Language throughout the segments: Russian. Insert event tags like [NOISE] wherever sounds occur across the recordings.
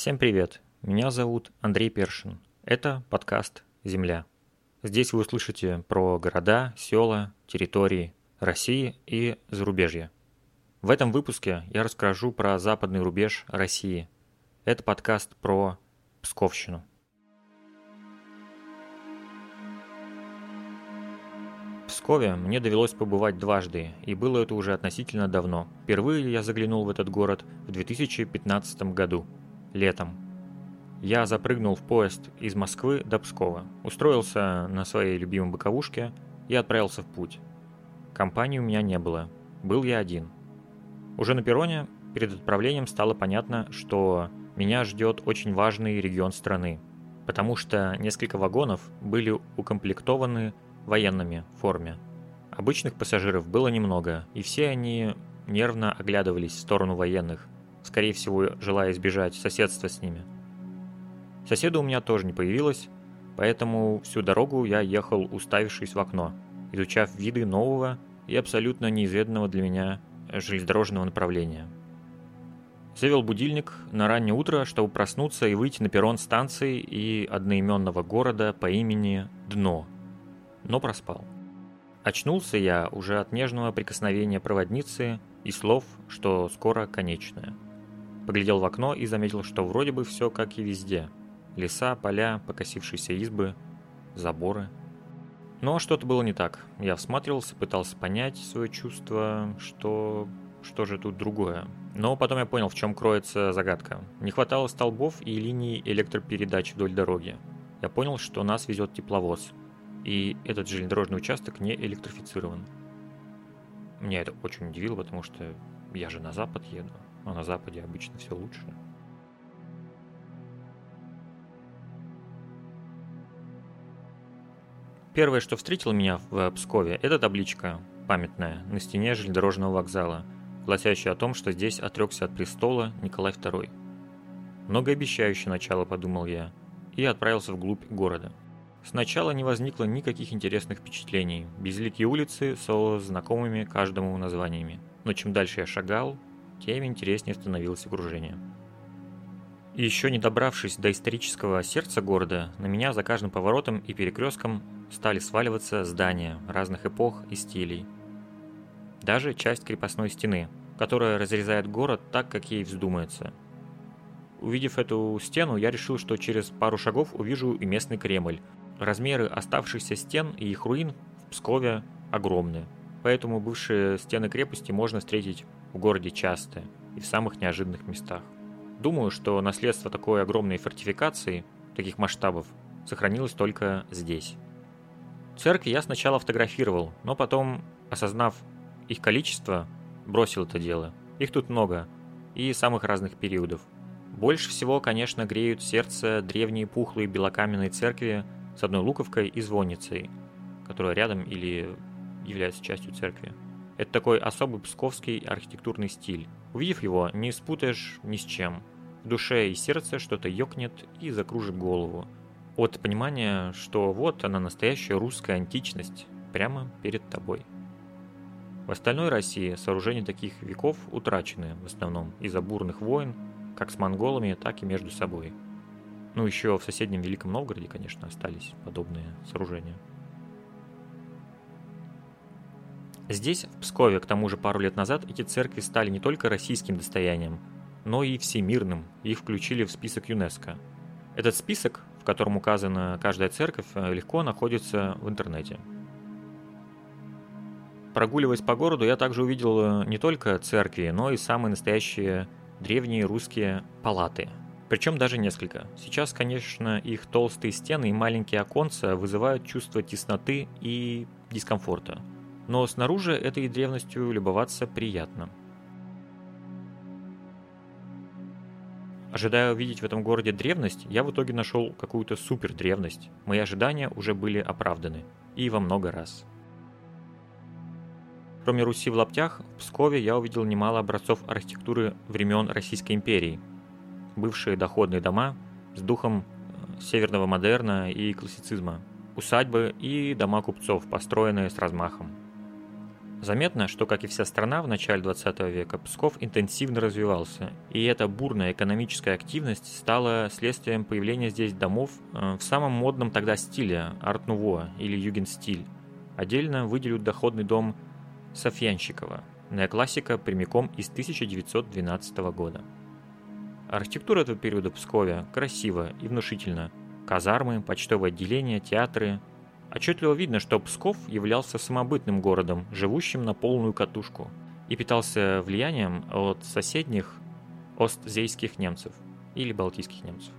Всем привет! Меня зовут Андрей Першин. Это подкаст «Земля». Здесь вы услышите про города, села, территории России и зарубежья. В этом выпуске я расскажу про западный рубеж России. Это подкаст про Псковщину. В Пскове мне довелось побывать дважды, и было это уже относительно давно. Впервые я заглянул в этот город в 2015 году, летом. Я запрыгнул в поезд из Москвы до Пскова, устроился на своей любимой боковушке и отправился в путь. Компании у меня не было, был я один. Уже на перроне перед отправлением стало понятно, что меня ждет очень важный регион страны, потому что несколько вагонов были укомплектованы военными в форме. Обычных пассажиров было немного, и все они нервно оглядывались в сторону военных, скорее всего, желая избежать соседства с ними. Соседа у меня тоже не появилось, поэтому всю дорогу я ехал, уставившись в окно, изучав виды нового и абсолютно неизведанного для меня железнодорожного направления. Завел будильник на раннее утро, чтобы проснуться и выйти на перрон станции и одноименного города по имени Дно – но проспал. Очнулся я уже от нежного прикосновения проводницы и слов, что скоро конечное. Поглядел в окно и заметил, что вроде бы все как и везде. Леса, поля, покосившиеся избы, заборы. Но что-то было не так. Я всматривался, пытался понять свое чувство, что... что же тут другое. Но потом я понял, в чем кроется загадка. Не хватало столбов и линий электропередач вдоль дороги. Я понял, что нас везет тепловоз – и этот железнодорожный участок не электрифицирован. Меня это очень удивило, потому что я же на запад еду, а на западе обычно все лучше. Первое, что встретило меня в Пскове, это табличка памятная на стене железнодорожного вокзала, гласящая о том, что здесь отрекся от престола Николай II. Многообещающее начало, подумал я, и отправился вглубь города – Сначала не возникло никаких интересных впечатлений, безликие улицы со знакомыми каждому названиями. Но чем дальше я шагал, тем интереснее становилось окружение. Еще не добравшись до исторического сердца города, на меня за каждым поворотом и перекрестком стали сваливаться здания разных эпох и стилей. Даже часть крепостной стены, которая разрезает город так, как ей вздумается. Увидев эту стену, я решил, что через пару шагов увижу и местный Кремль, Размеры оставшихся стен и их руин в Пскове огромны, поэтому бывшие стены крепости можно встретить в городе часто и в самых неожиданных местах. Думаю, что наследство такой огромной фортификации, таких масштабов, сохранилось только здесь. Церкви я сначала фотографировал, но потом, осознав их количество, бросил это дело. Их тут много, и самых разных периодов. Больше всего, конечно, греют сердце древние пухлые белокаменные церкви с одной луковкой и звонницей, которая рядом или является частью церкви. Это такой особый псковский архитектурный стиль. Увидев его, не спутаешь ни с чем. В душе и сердце что-то ёкнет и закружит голову. От понимания, что вот она настоящая русская античность, прямо перед тобой. В остальной России сооружения таких веков утрачены в основном из-за бурных войн, как с монголами, так и между собой – ну, еще в соседнем Великом Новгороде, конечно, остались подобные сооружения. Здесь, в Пскове, к тому же пару лет назад, эти церкви стали не только российским достоянием, но и всемирным, их включили в список ЮНЕСКО. Этот список, в котором указана каждая церковь, легко находится в интернете. Прогуливаясь по городу, я также увидел не только церкви, но и самые настоящие древние русские палаты – причем даже несколько. Сейчас, конечно, их толстые стены и маленькие оконца вызывают чувство тесноты и дискомфорта. Но снаружи этой древностью любоваться приятно. Ожидая увидеть в этом городе древность, я в итоге нашел какую-то супер древность. Мои ожидания уже были оправданы. И во много раз. Кроме Руси в лаптях, в Пскове я увидел немало образцов архитектуры времен Российской империи – бывшие доходные дома с духом э, северного модерна и классицизма, усадьбы и дома купцов, построенные с размахом. Заметно, что, как и вся страна в начале 20 века, Псков интенсивно развивался, и эта бурная экономическая активность стала следствием появления здесь домов э, в самом модном тогда стиле – арт-нуво или югенстиль. Отдельно выделю доходный дом Софьянщикова, неоклассика прямиком из 1912 года. Архитектура этого периода в Пскове красива и внушительна. Казармы, почтовое отделение, театры, Отчетливо видно, что Псков являлся самобытным городом, живущим на полную катушку, и питался влиянием от соседних остзейских немцев или балтийских немцев.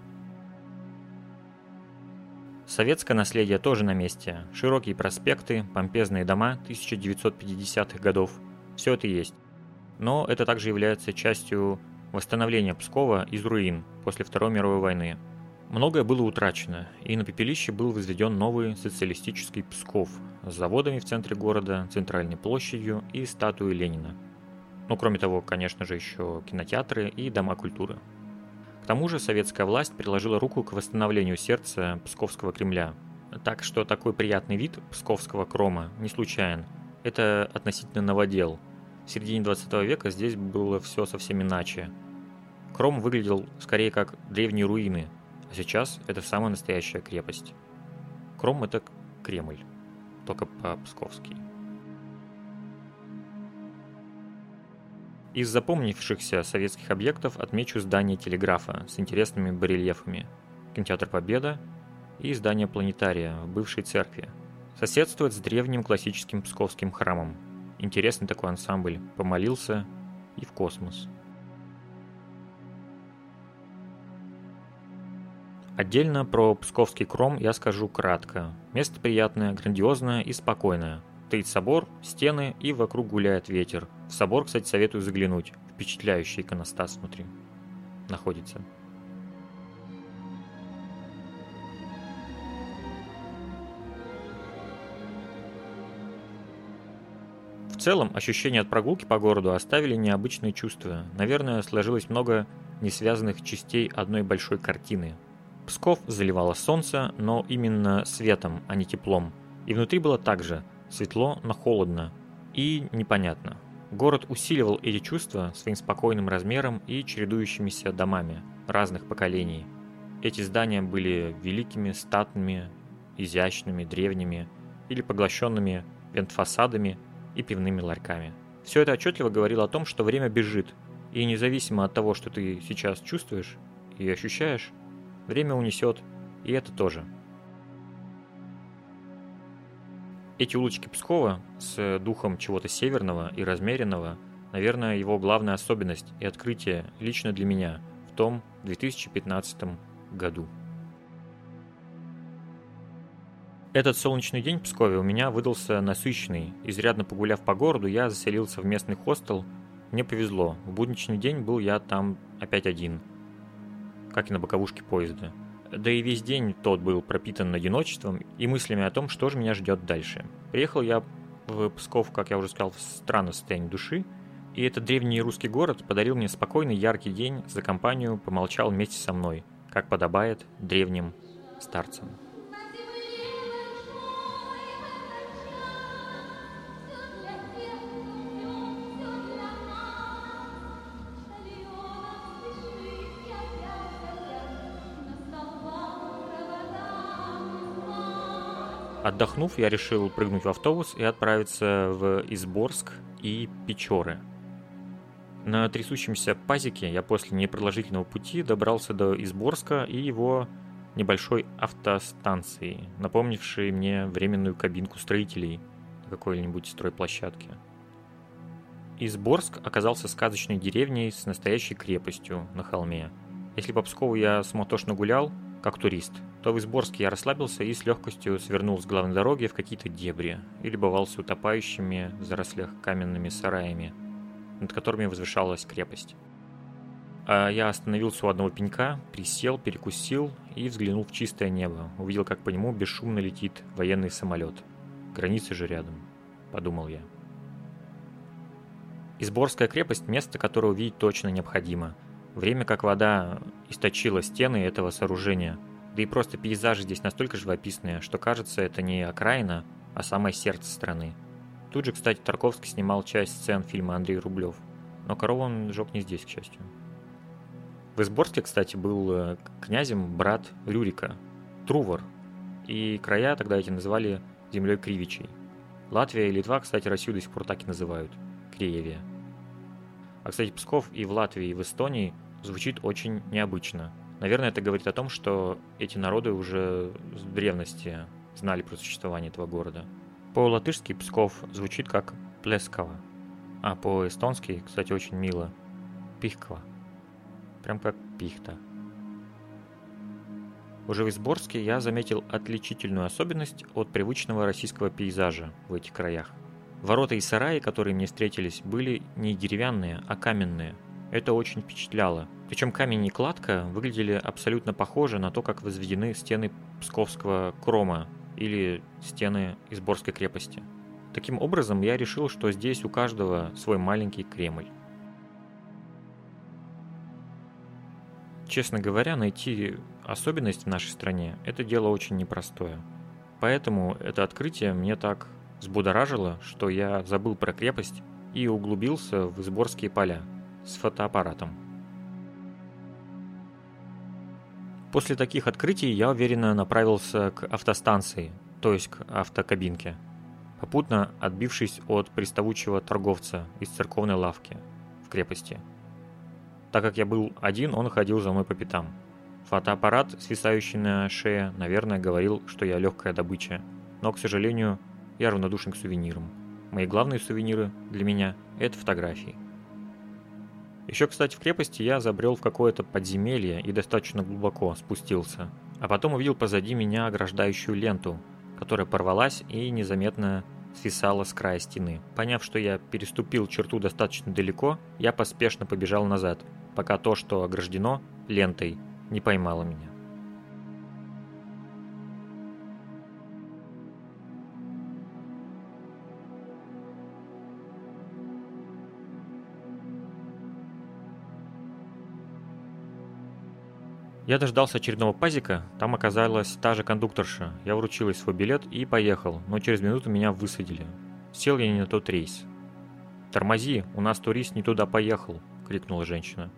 Советское наследие тоже на месте. Широкие проспекты, помпезные дома 1950-х годов. Все это есть. Но это также является частью восстановления Пскова из руин после Второй мировой войны – Многое было утрачено, и на пепелище был возведен новый социалистический Псков с заводами в центре города, центральной площадью и статуей Ленина. Ну, кроме того, конечно же, еще кинотеатры и дома культуры. К тому же советская власть приложила руку к восстановлению сердца Псковского Кремля. Так что такой приятный вид Псковского Крома не случайен. Это относительно новодел. В середине 20 века здесь было все совсем иначе. Кром выглядел скорее как древние руины – а сейчас это самая настоящая крепость. Кром это Кремль, только по-псковски. Из запомнившихся советских объектов отмечу здание телеграфа с интересными барельефами, кинотеатр Победа и здание планетария в бывшей церкви. Соседствует с древним классическим псковским храмом. Интересный такой ансамбль. Помолился и в космос. Отдельно про Псковский Кром я скажу кратко. Место приятное, грандиозное и спокойное. Стоит собор, стены и вокруг гуляет ветер. В собор, кстати, советую заглянуть. Впечатляющий иконостас внутри находится. В целом, ощущения от прогулки по городу оставили необычные чувства. Наверное, сложилось много несвязанных частей одной большой картины – Псков заливало солнце, но именно светом, а не теплом. И внутри было так же светло, но холодно и непонятно. Город усиливал эти чувства своим спокойным размером и чередующимися домами разных поколений. Эти здания были великими, статными, изящными, древними или поглощенными вентфасадами и пивными ларьками. Все это отчетливо говорило о том, что время бежит, и независимо от того, что ты сейчас чувствуешь и ощущаешь, Время унесет, и это тоже. Эти улочки Пскова с духом чего-то северного и размеренного, наверное, его главная особенность и открытие лично для меня в том 2015 году. Этот солнечный день в Пскове у меня выдался насыщенный. Изрядно погуляв по городу, я заселился в местный хостел. Мне повезло. В будничный день был я там опять один – как и на боковушке поезда. Да и весь день тот был пропитан одиночеством и мыслями о том, что же меня ждет дальше. Приехал я в Псков, как я уже сказал, в странном состоянии души, и этот древний русский город подарил мне спокойный яркий день за компанию, помолчал вместе со мной, как подобает древним старцам. Отдохнув, я решил прыгнуть в автобус и отправиться в Изборск и Печоры. На трясущемся пазике я после непродолжительного пути добрался до Изборска и его небольшой автостанции, напомнившей мне временную кабинку строителей на какой-нибудь стройплощадке. Изборск оказался сказочной деревней с настоящей крепостью на холме. Если по Пскову я суматошно гулял, как турист, то в Изборске я расслабился и с легкостью свернул с главной дороги в какие-то дебри и любовался утопающими в зарослях каменными сараями, над которыми возвышалась крепость. А я остановился у одного пенька, присел, перекусил и взглянул в чистое небо. Увидел, как по нему бесшумно летит военный самолет. Границы же рядом, подумал я. Изборская крепость – место, которое увидеть точно необходимо – Время как вода источило стены этого сооружения, да и просто пейзажи здесь настолько живописные, что кажется это не окраина, а самое сердце страны. Тут же, кстати, Тарковский снимал часть сцен фильма Андрей Рублев, но корову он сжег не здесь, к счастью. В Изборске, кстати, был э, князем брат Рюрика, Трувор, и края тогда эти называли землей Кривичей. Латвия и Литва, кстати, Россию до сих пор так и называют – Креевия. А, кстати, Псков и в Латвии, и в Эстонии звучит очень необычно. Наверное, это говорит о том, что эти народы уже с древности знали про существование этого города. По-латышски Псков звучит как Плескова, а по-эстонски, кстати, очень мило – Пихква. Прям как пихта. Уже в Изборске я заметил отличительную особенность от привычного российского пейзажа в этих краях. Ворота и сараи, которые мне встретились, были не деревянные, а каменные. Это очень впечатляло. Причем камень и кладка выглядели абсолютно похоже на то, как возведены стены Псковского Крома или стены Изборской крепости. Таким образом, я решил, что здесь у каждого свой маленький Кремль. Честно говоря, найти особенность в нашей стране – это дело очень непростое. Поэтому это открытие мне так взбудоражило, что я забыл про крепость и углубился в Изборские поля с фотоаппаратом. После таких открытий я уверенно направился к автостанции, то есть к автокабинке, попутно отбившись от приставучего торговца из церковной лавки в крепости. Так как я был один, он ходил за мной по пятам – Фотоаппарат, свисающий на шее, наверное, говорил, что я легкая добыча. Но, к сожалению, я равнодушен к сувенирам. Мои главные сувениры для меня – это фотографии. Еще, кстати, в крепости я забрел в какое-то подземелье и достаточно глубоко спустился. А потом увидел позади меня ограждающую ленту, которая порвалась и незаметно свисала с края стены. Поняв, что я переступил черту достаточно далеко, я поспешно побежал назад, пока то, что ограждено лентой, не поймала меня. Я дождался очередного пазика, там оказалась та же кондукторша. Я вручил ей свой билет и поехал, но через минуту меня высадили. Сел я не на тот рейс. «Тормози, у нас турист не туда поехал!» – крикнула женщина.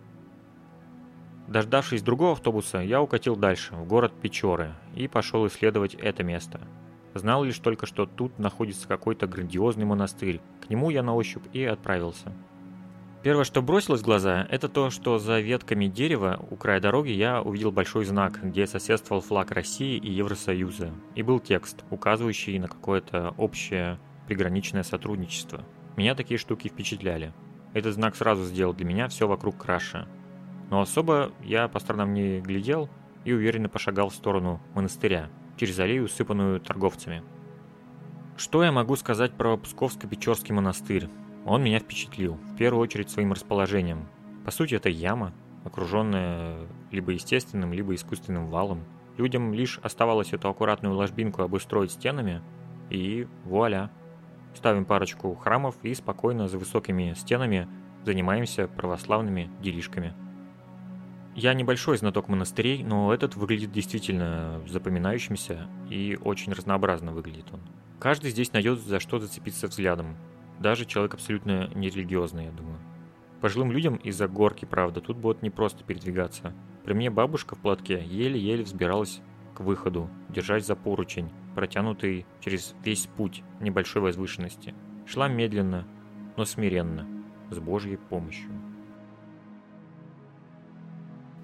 Дождавшись другого автобуса, я укатил дальше, в город Печоры, и пошел исследовать это место. Знал лишь только, что тут находится какой-то грандиозный монастырь. К нему я на ощупь и отправился. Первое, что бросилось в глаза, это то, что за ветками дерева у края дороги я увидел большой знак, где соседствовал флаг России и Евросоюза, и был текст, указывающий на какое-то общее приграничное сотрудничество. Меня такие штуки впечатляли. Этот знак сразу сделал для меня все вокруг краше. Но особо я по сторонам не глядел и уверенно пошагал в сторону монастыря, через аллею, усыпанную торговцами. Что я могу сказать про Псковско-Печорский монастырь? Он меня впечатлил, в первую очередь своим расположением. По сути, это яма, окруженная либо естественным, либо искусственным валом. Людям лишь оставалось эту аккуратную ложбинку обустроить стенами, и вуаля. Ставим парочку храмов и спокойно за высокими стенами занимаемся православными делишками. Я небольшой знаток монастырей, но этот выглядит действительно запоминающимся и очень разнообразно выглядит он. Каждый здесь найдет за что зацепиться взглядом. Даже человек абсолютно нерелигиозный, я думаю. Пожилым людям из-за горки, правда, тут будет не просто передвигаться. При мне бабушка в платке еле-еле взбиралась к выходу, держась за поручень, протянутый через весь путь небольшой возвышенности. Шла медленно, но смиренно, с Божьей помощью.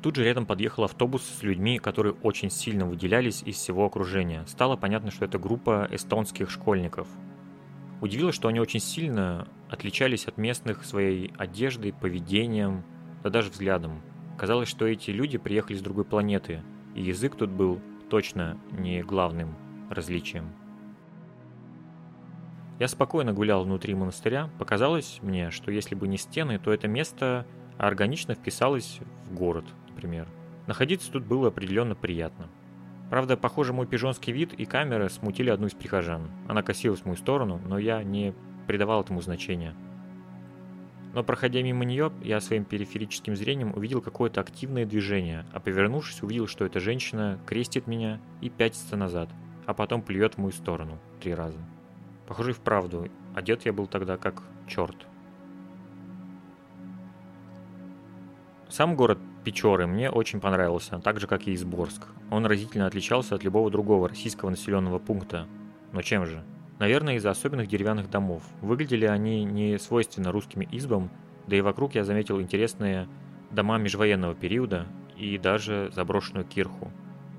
Тут же рядом подъехал автобус с людьми, которые очень сильно выделялись из всего окружения. Стало понятно, что это группа эстонских школьников. Удивило, что они очень сильно отличались от местных своей одеждой, поведением, да даже взглядом. Казалось, что эти люди приехали с другой планеты, и язык тут был точно не главным различием. Я спокойно гулял внутри монастыря. Показалось мне, что если бы не стены, то это место органично вписалось в город – например. Находиться тут было определенно приятно. Правда, похоже, мой пижонский вид и камера смутили одну из прихожан. Она косилась в мою сторону, но я не придавал этому значения. Но проходя мимо нее, я своим периферическим зрением увидел какое-то активное движение, а повернувшись, увидел, что эта женщина крестит меня и пятится назад, а потом плюет в мою сторону три раза. Похоже, и вправду, одет я был тогда как черт. Сам город Печоры мне очень понравился, так же как и Изборск. Он разительно отличался от любого другого российского населенного пункта. Но чем же? Наверное, из-за особенных деревянных домов. Выглядели они не свойственно русским избам, да и вокруг я заметил интересные дома межвоенного периода и даже заброшенную кирху.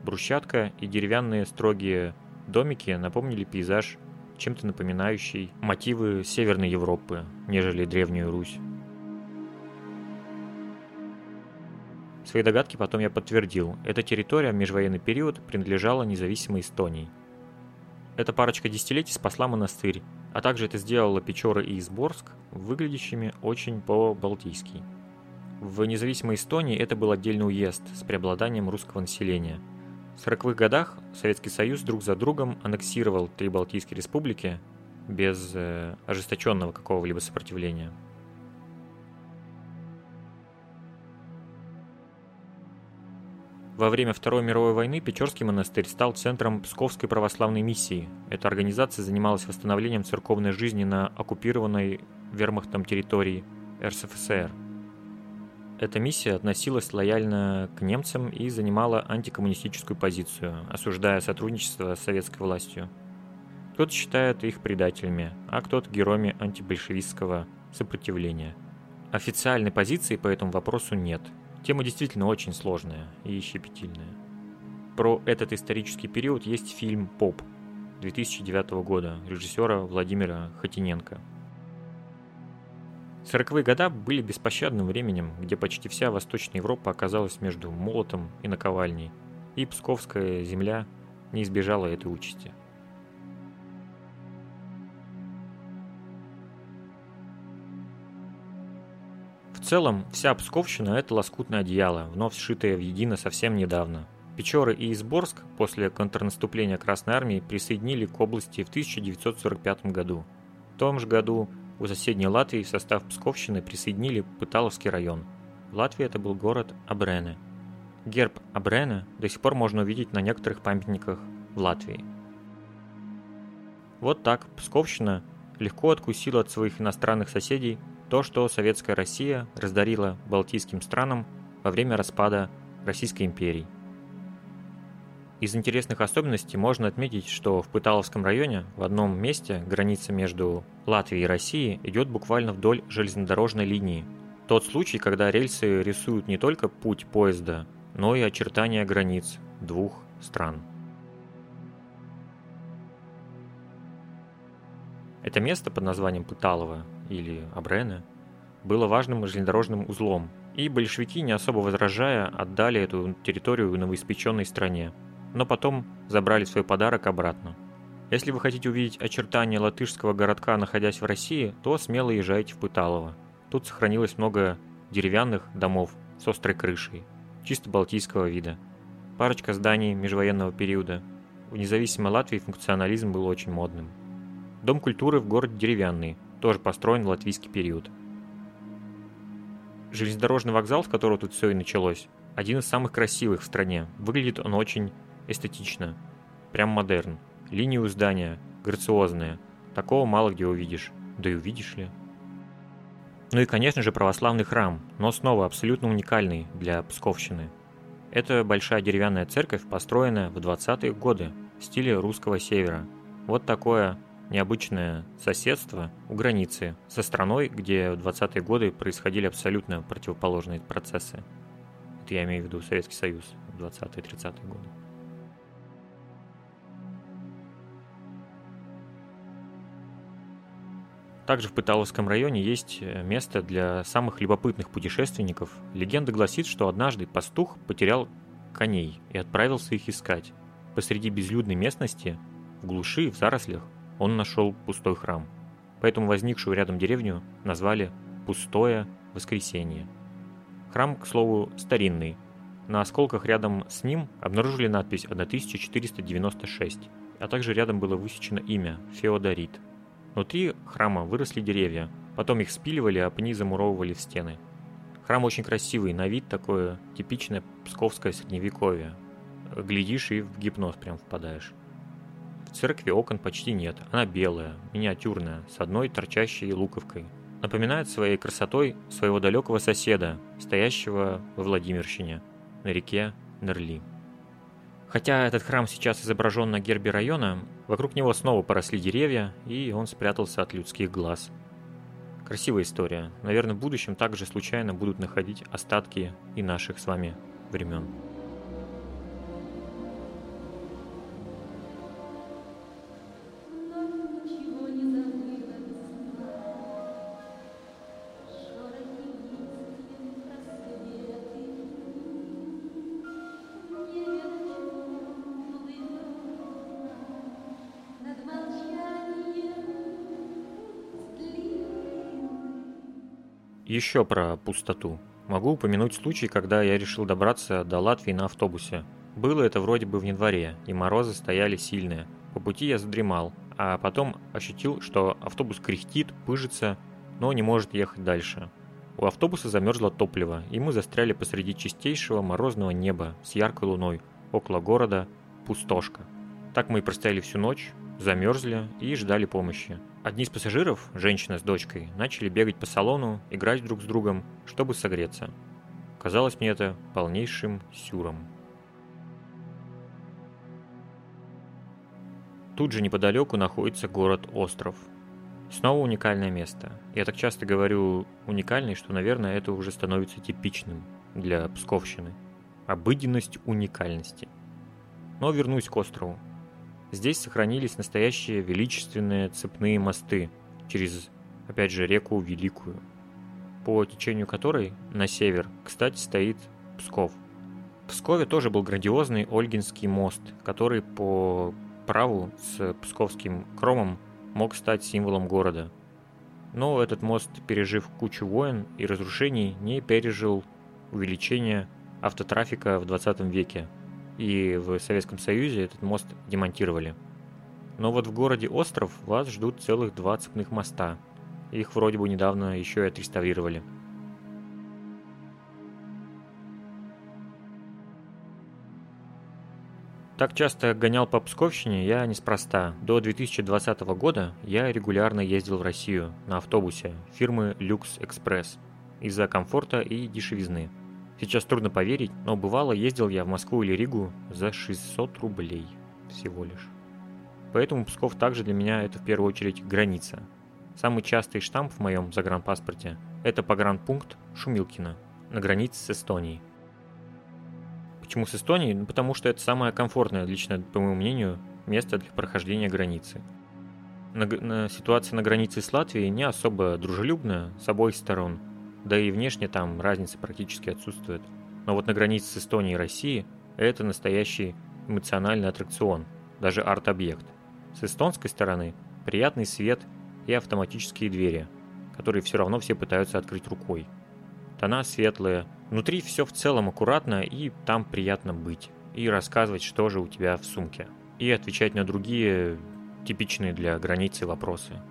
Брусчатка и деревянные строгие домики напомнили пейзаж, чем-то напоминающий мотивы Северной Европы, нежели Древнюю Русь. Свои догадки потом я подтвердил. Эта территория в межвоенный период принадлежала независимой Эстонии. Эта парочка десятилетий спасла монастырь, а также это сделало Печоры и Изборск выглядящими очень по-балтийски. В независимой Эстонии это был отдельный уезд с преобладанием русского населения. В 40-х годах Советский Союз друг за другом аннексировал три Балтийские республики без э, ожесточенного какого-либо сопротивления. Во время Второй мировой войны Печорский монастырь стал центром Псковской православной миссии. Эта организация занималась восстановлением церковной жизни на оккупированной вермахтом территории РСФСР. Эта миссия относилась лояльно к немцам и занимала антикоммунистическую позицию, осуждая сотрудничество с советской властью. Кто-то считает их предателями, а кто-то героями антибольшевистского сопротивления. Официальной позиции по этому вопросу нет – Тема действительно очень сложная и щепетильная. Про этот исторический период есть фильм «Поп» 2009 года режиссера Владимира Хотиненко. Сороковые года были беспощадным временем, где почти вся Восточная Европа оказалась между молотом и наковальней, и Псковская земля не избежала этой участи. Целом, вся Псковщина – это лоскутное одеяло, вновь сшитое в едино совсем недавно. Печоры и Изборск после контрнаступления Красной Армии присоединили к области в 1945 году. В том же году у соседней Латвии в состав Псковщины присоединили Пыталовский район. В Латвии это был город Абрене. Герб Абрене до сих пор можно увидеть на некоторых памятниках в Латвии. Вот так Псковщина легко откусила от своих иностранных соседей то, что советская Россия раздарила балтийским странам во время распада Российской империи. Из интересных особенностей можно отметить, что в Пыталовском районе в одном месте граница между Латвией и Россией идет буквально вдоль железнодорожной линии. Тот случай, когда рельсы рисуют не только путь поезда, но и очертания границ двух стран. Это место под названием Пыталово или Абрене, было важным железнодорожным узлом, и большевики, не особо возражая, отдали эту территорию новоиспеченной стране, но потом забрали свой подарок обратно. Если вы хотите увидеть очертания латышского городка, находясь в России, то смело езжайте в Пыталово. Тут сохранилось много деревянных домов с острой крышей, чисто балтийского вида. Парочка зданий межвоенного периода. В независимой Латвии функционализм был очень модным. Дом культуры в городе деревянный, тоже построен в латвийский период. Железнодорожный вокзал, с которого тут все и началось, один из самых красивых в стране. Выглядит он очень эстетично. Прям модерн. Линии у здания грациозные. Такого мало где увидишь. Да и увидишь ли. Ну и, конечно же, православный храм, но снова абсолютно уникальный для Псковщины. Это большая деревянная церковь, построенная в 20-е годы в стиле русского севера. Вот такое необычное соседство у границы со страной, где в 20-е годы происходили абсолютно противоположные процессы. Это я имею в виду Советский Союз в 20-30-е годы. Также в Пыталовском районе есть э, место для самых любопытных путешественников. Легенда гласит, что однажды пастух потерял коней и отправился их искать. Посреди безлюдной местности, в глуши, в зарослях, он нашел пустой храм. Поэтому возникшую рядом деревню назвали «Пустое воскресенье». Храм, к слову, старинный. На осколках рядом с ним обнаружили надпись 1496, а также рядом было высечено имя Феодорит. Внутри храма выросли деревья, потом их спиливали, а пни замуровывали в стены. Храм очень красивый, на вид такое типичное псковское средневековье. Глядишь и в гипноз прям впадаешь. В церкви окон почти нет, она белая, миниатюрная, с одной торчащей луковкой. Напоминает своей красотой своего далекого соседа, стоящего во Владимирщине, на реке Нерли. Хотя этот храм сейчас изображен на гербе района, вокруг него снова поросли деревья, и он спрятался от людских глаз. Красивая история. Наверное, в будущем также случайно будут находить остатки и наших с вами времен. Еще про пустоту. Могу упомянуть случай, когда я решил добраться до Латвии на автобусе. Было это вроде бы в январе, и морозы стояли сильные. По пути я задремал, а потом ощутил, что автобус кряхтит, пыжится, но не может ехать дальше. У автобуса замерзло топливо, и мы застряли посреди чистейшего морозного неба с яркой луной, около города Пустошка. Так мы и простояли всю ночь, замерзли и ждали помощи. Одни из пассажиров, женщина с дочкой, начали бегать по салону, играть друг с другом, чтобы согреться. Казалось мне это полнейшим сюром. Тут же неподалеку находится город-остров. Снова уникальное место. Я так часто говорю уникальный, что, наверное, это уже становится типичным для Псковщины. Обыденность уникальности. Но вернусь к острову. Здесь сохранились настоящие величественные цепные мосты через, опять же, реку Великую, по течению которой на север, кстати, стоит Псков. В Пскове тоже был грандиозный Ольгинский мост, который по праву с псковским кромом мог стать символом города. Но этот мост, пережив кучу войн и разрушений, не пережил увеличение автотрафика в 20 веке – и в Советском Союзе этот мост демонтировали. Но вот в городе Остров вас ждут целых два цепных моста. Их вроде бы недавно еще и отреставрировали. Так часто гонял по Псковщине я неспроста. До 2020 года я регулярно ездил в Россию на автобусе фирмы Lux Express из-за комфорта и дешевизны – Сейчас трудно поверить, но бывало ездил я в Москву или Ригу за 600 рублей всего лишь. Поэтому Псков также для меня это в первую очередь граница. Самый частый штамп в моем загранпаспорте – это погранпункт Шумилкина на границе с Эстонией. Почему с Эстонией? Ну, потому что это самое комфортное, лично по моему мнению, место для прохождения границы. На, на, ситуация на границе с Латвией не особо дружелюбная с обоих сторон – да и внешне там разница практически отсутствует. Но вот на границе с Эстонией и Россией это настоящий эмоциональный аттракцион, даже арт-объект. С эстонской стороны приятный свет и автоматические двери, которые все равно все пытаются открыть рукой. Тона светлые, внутри все в целом аккуратно и там приятно быть. И рассказывать, что же у тебя в сумке. И отвечать на другие типичные для границы вопросы –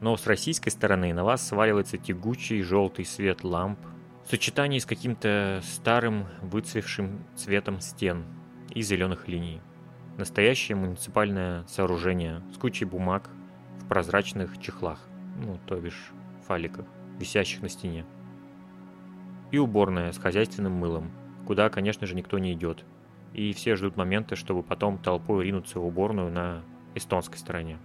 но с российской стороны на вас сваливается тягучий желтый свет ламп в сочетании с каким-то старым выцвевшим цветом стен и зеленых линий. Настоящее муниципальное сооружение с кучей бумаг в прозрачных чехлах, ну, то бишь фаликах, висящих на стене. И уборная с хозяйственным мылом, куда, конечно же, никто не идет. И все ждут момента, чтобы потом толпой ринуться в уборную на эстонской стороне.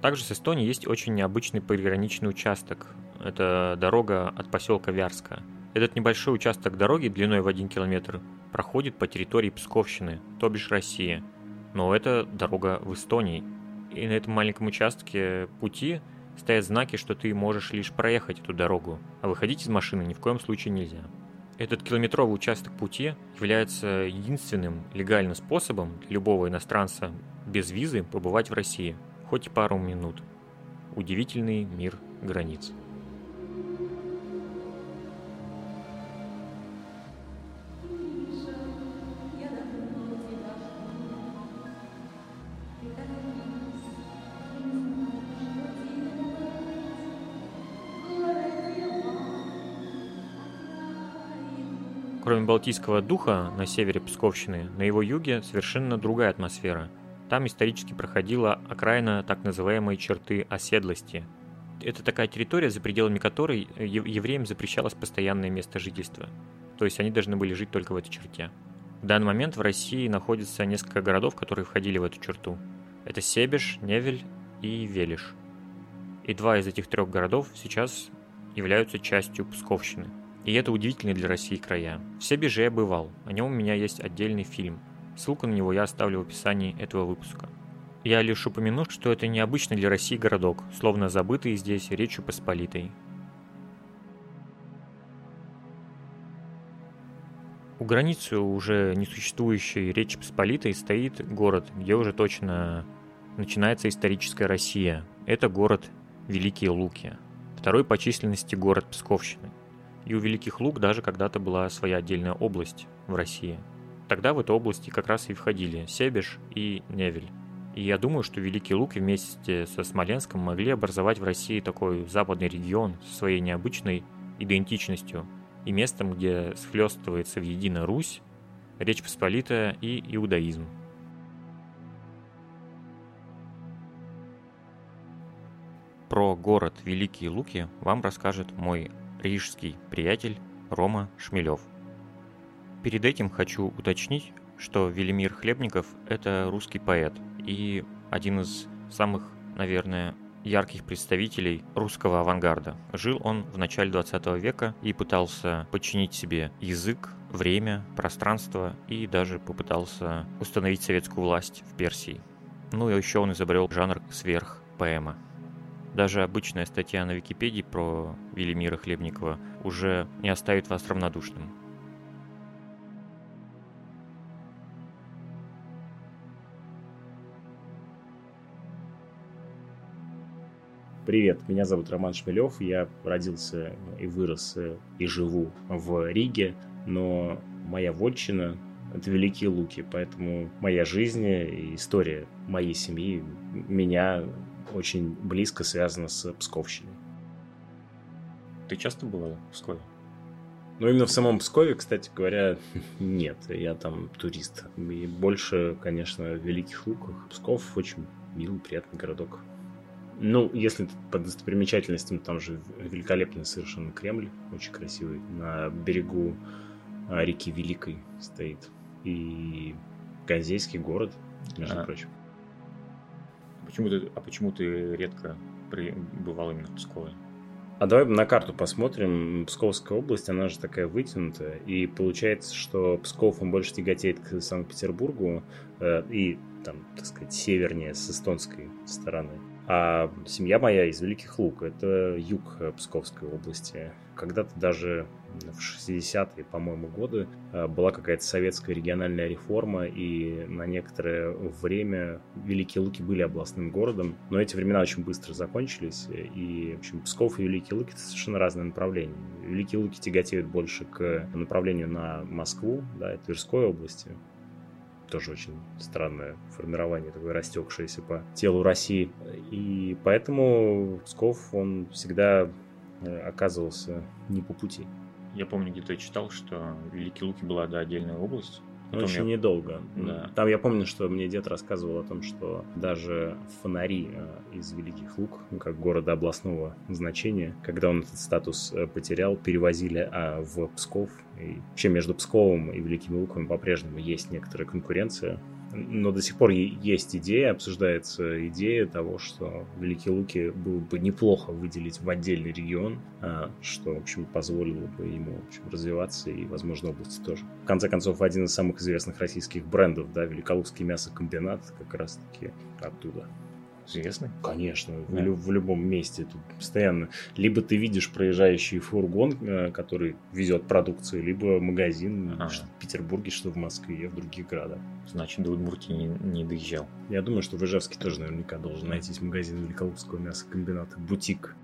Также с Эстонией есть очень необычный пограничный участок. Это дорога от поселка Вярска. Этот небольшой участок дороги длиной в 1 километр проходит по территории Псковщины, то бишь России. Но это дорога в Эстонии. И на этом маленьком участке пути стоят знаки, что ты можешь лишь проехать эту дорогу, а выходить из машины ни в коем случае нельзя. Этот километровый участок пути является единственным легальным способом для любого иностранца без визы побывать в России – хоть пару минут. Удивительный мир границ. Кроме Балтийского духа на севере Псковщины, на его юге совершенно другая атмосфера. Там исторически проходила окраина так называемой черты оседлости. Это такая территория, за пределами которой евреям запрещалось постоянное место жительства. То есть они должны были жить только в этой черте. В данный момент в России находится несколько городов, которые входили в эту черту. Это Себеж, Невель и Велиш. И два из этих трех городов сейчас являются частью Псковщины. И это удивительные для России края. В Себеже я бывал, о нем у меня есть отдельный фильм. Ссылку на него я оставлю в описании этого выпуска. Я лишь упомяну, что это необычный для России городок, словно забытый здесь Речью Посполитой. У границы уже несуществующей Речи Посполитой стоит город, где уже точно начинается историческая Россия. Это город Великие Луки, второй по численности город Псковщины. И у Великих Лук даже когда-то была своя отдельная область в России. Тогда в эту область как раз и входили Себеж и Невель. И я думаю, что Великие Луки вместе со Смоленском могли образовать в России такой западный регион со своей необычной идентичностью – и местом, где схлестывается в едино Русь, Речь Посполитая и иудаизм. Про город Великие Луки вам расскажет мой рижский приятель Рома Шмелев. Перед этим хочу уточнить, что Велимир Хлебников – это русский поэт и один из самых, наверное, ярких представителей русского авангарда. Жил он в начале 20 века и пытался подчинить себе язык, время, пространство и даже попытался установить советскую власть в Персии. Ну и еще он изобрел жанр сверхпоэма. Даже обычная статья на Википедии про Велимира Хлебникова уже не оставит вас равнодушным. Привет, меня зовут Роман Шмелев, я родился и вырос и живу в Риге, но моя вотчина – это Великие Луки, поэтому моя жизнь и история моей семьи меня очень близко связана с Псковщиной. Ты часто бывал в Пскове? Ну, именно в самом Пскове, кстати говоря, [LAUGHS] нет. Я там турист. И больше, конечно, в Великих Луках. Псков очень милый, приятный городок. Ну, если по достопримечательностям, там же великолепный совершенно Кремль, очень красивый, на берегу а, реки Великой стоит. И Ганзейский город, между а. прочим. Почему ты, а почему ты редко при, бывал именно в Пскове? А давай на карту посмотрим. Псковская область, она же такая вытянутая. И получается, что Псков, он больше тяготеет к Санкт-Петербургу э, и, там, так сказать, севернее, с эстонской стороны. А семья моя из Великих Лук, это юг Псковской области. Когда-то даже в 60-е, по-моему, годы э, была какая-то советская региональная реформа, и на некоторое время Великие Луки были областным городом, но эти времена очень быстро закончились, и, в общем, Псков и Великие Луки — это совершенно разные направления. Великие Луки тяготеют больше к направлению на Москву, да, и Тверской области, тоже очень странное формирование, такое растекшееся по телу России. И поэтому Псков, он всегда э, оказывался не по пути. Я помню, где-то я читал, что Великие Луки была да, отдельная область, Потом очень я... недолго. Да. Там я помню, что мне дед рассказывал о том, что даже фонари э, из Великих Лук, ну, как города областного значения, когда он этот статус э, потерял, перевозили а, в Псков. И вообще между Псковом и Великими Луками по-прежнему есть некоторая конкуренция но до сих пор есть идея, обсуждается идея того, что Великие Луки было бы неплохо выделить в отдельный регион, а, что, в общем, позволило бы ему в общем, развиваться и, возможно, области тоже. В конце концов, один из самых известных российских брендов, да, Великолукский мясокомбинат, как раз-таки оттуда известный? Конечно, да. в, в любом месте. Тут постоянно. Либо ты видишь проезжающий фургон, э, который везет продукцию, либо магазин, ага. что в Петербурге, что в Москве, в других городах. Значит, до Удмуртии не, не доезжал. Я думаю, что в Ижевске тоже наверняка должен найтись магазин Великолукского мясокомбината. Бутик.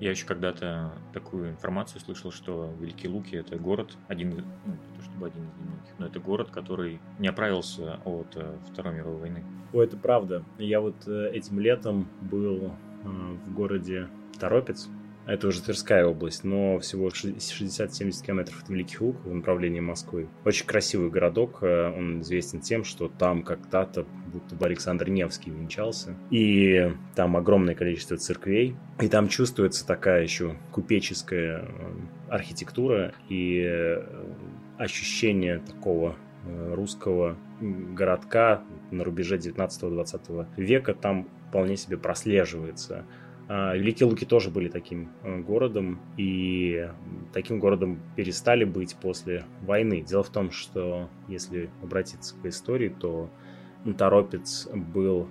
Я еще когда-то такую информацию слышал, что Великие Луки это город, один, ну, не то чтобы один из немногих, но это город, который не оправился от э, Второй мировой войны. О, это правда. Я вот э, этим летом был в городе Торопец. Это уже Тверская область, но всего 60-70 километров от Великих Лук в направлении Москвы. Очень красивый городок, э, он известен тем, что там когда-то будто бы Александр Невский венчался. И там огромное количество церквей. И там чувствуется такая еще купеческая э, архитектура и э, ощущение такого русского городка на рубеже 19-20 века там вполне себе прослеживается. А, Великие Луки тоже были таким э, городом, и таким городом перестали быть после войны. Дело в том, что если обратиться к истории, то Торопец был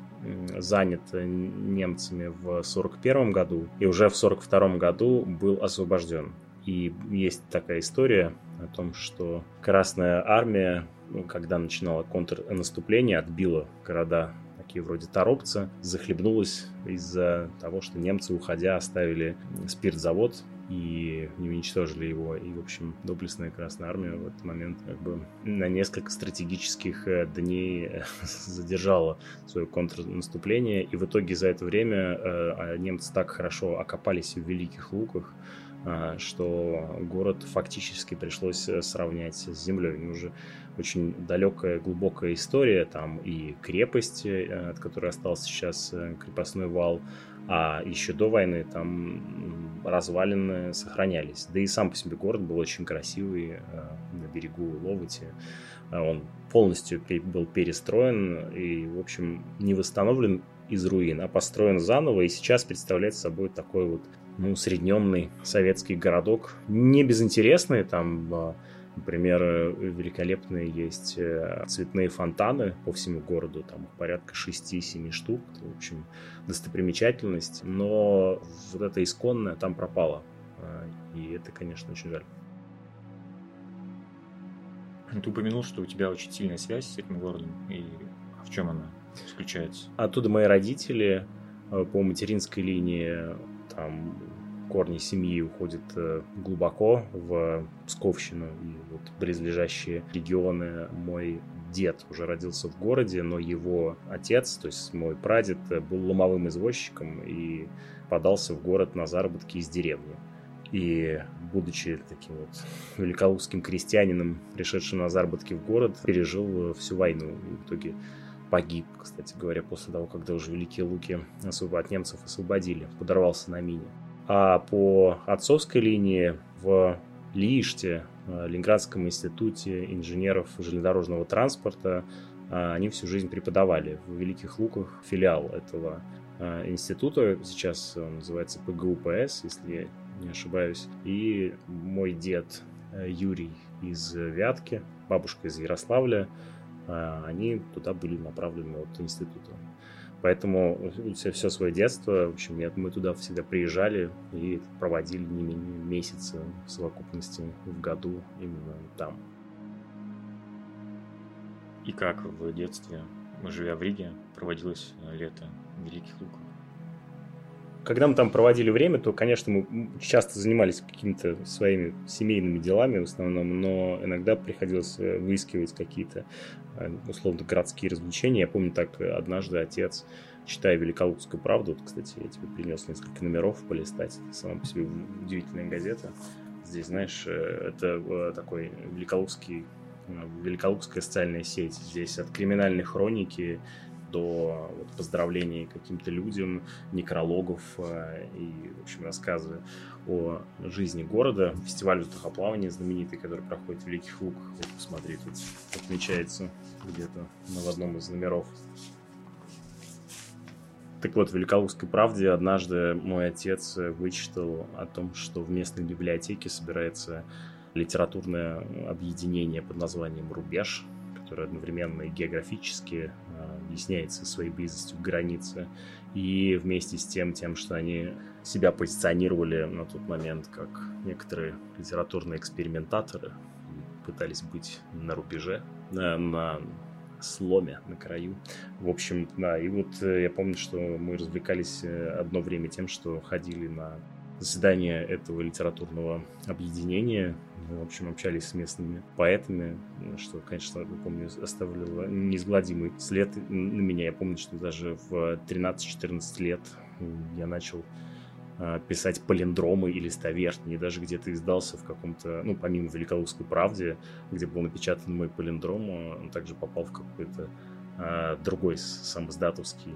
занят немцами в 1941 году, и уже в 1942 году был освобожден. И есть такая история о том, что Красная Армия, ну, когда начинала контрнаступление, отбила города такие вроде Торопца, захлебнулась из-за того, что немцы, уходя, оставили спиртзавод и не уничтожили его. И, в общем, доблестная Красная Армия в этот момент как бы на несколько стратегических э, дней э, [LAUGHS] задержала свое контрнаступление. И в итоге за это время э, а немцы так хорошо окопались в Великих Луках, что город фактически пришлось сравнять с землей. И уже очень далекая, глубокая история, там и крепость, э, от которой остался сейчас э, крепостной вал, а еще до войны там развалины сохранялись. Да и сам по себе город был очень красивый э, на берегу Ловати. Он полностью был перестроен и, в общем, не восстановлен из руин, а построен заново, и сейчас представляет собой такой вот ну, усредненный советский городок. Не безинтересный, там Например, великолепные есть э, цветные фонтаны по всему городу, там порядка 6-7 штук, это, в общем, достопримечательность, но вот это исконное там пропало, э, и это, конечно, очень жаль. Ты упомянул, что у тебя очень сильная связь с этим городом, и в чем она заключается? Оттуда мои родители э, по материнской линии там корни семьи уходят э, глубоко в Псковщину и вот близлежащие регионы. Мой дед уже родился в городе, но его отец, то есть мой прадед, э, был ломовым извозчиком и подался в город на заработки из деревни. И, будучи таким вот великолукским крестьянином, пришедшим на заработки в город, пережил всю войну. И в итоге погиб, кстати говоря, после того, когда уже Великие Луки от немцев освободили, подорвался на мине. А по отцовской линии в Лииште, э, Ленинградском институте инженеров железнодорожного транспорта, э, они всю жизнь преподавали в Великих Луках, филиал этого э, института, сейчас он называется ПГУПС, если не ошибаюсь. И мой дед Юрий из Вятки, бабушка из Ярославля, они туда были направлены от института. Поэтому все, все свое детство, в общем, я, мы туда всегда приезжали и проводили не менее месяца в совокупности в году именно там. И как в детстве, живя в Риге, проводилось лето в Великих Луках? Когда мы там проводили время, то, конечно, мы часто занимались какими-то своими семейными делами в основном, но иногда приходилось э, выискивать какие-то, э, условно, городские развлечения. Я помню, так однажды отец, читая «Великолукскую правду», вот, кстати, я тебе принес несколько номеров полистать, это сама по себе удивительная газета. Здесь, знаешь, э, это такой великолукский Великолукская социальная сеть. Здесь от криминальной хроники до вот, поздравлений каким-то людям, некрологов э, и, в общем, рассказы о жизни города. Фестиваль воздухоплавания знаменитый, который проходит в Великих Луках. Вот, посмотри, тут отмечается где-то в одном из номеров. Так вот, в Великолукской правде однажды мой отец вычитал о том, что в местной библиотеке собирается литературное объединение под названием «Рубеж», которое одновременно и географически объясняется своей близостью к границе, и вместе с тем, тем, что они себя позиционировали на тот момент как некоторые литературные экспериментаторы, пытались быть на рубеже, на, на сломе, на краю. В общем, да, и вот э, я помню, что мы развлекались э, одно время тем, что ходили на заседание этого литературного объединения в общем, общались с местными поэтами, что, конечно, помню, оставляло неизгладимый след на меня. Я помню, что даже в 13-14 лет я начал а, писать палиндромы или листовертни, и даже где-то издался в каком-то, ну, помимо Великолукской правде, где был напечатан мой палиндром, он также попал в какой-то а, другой самоздатовский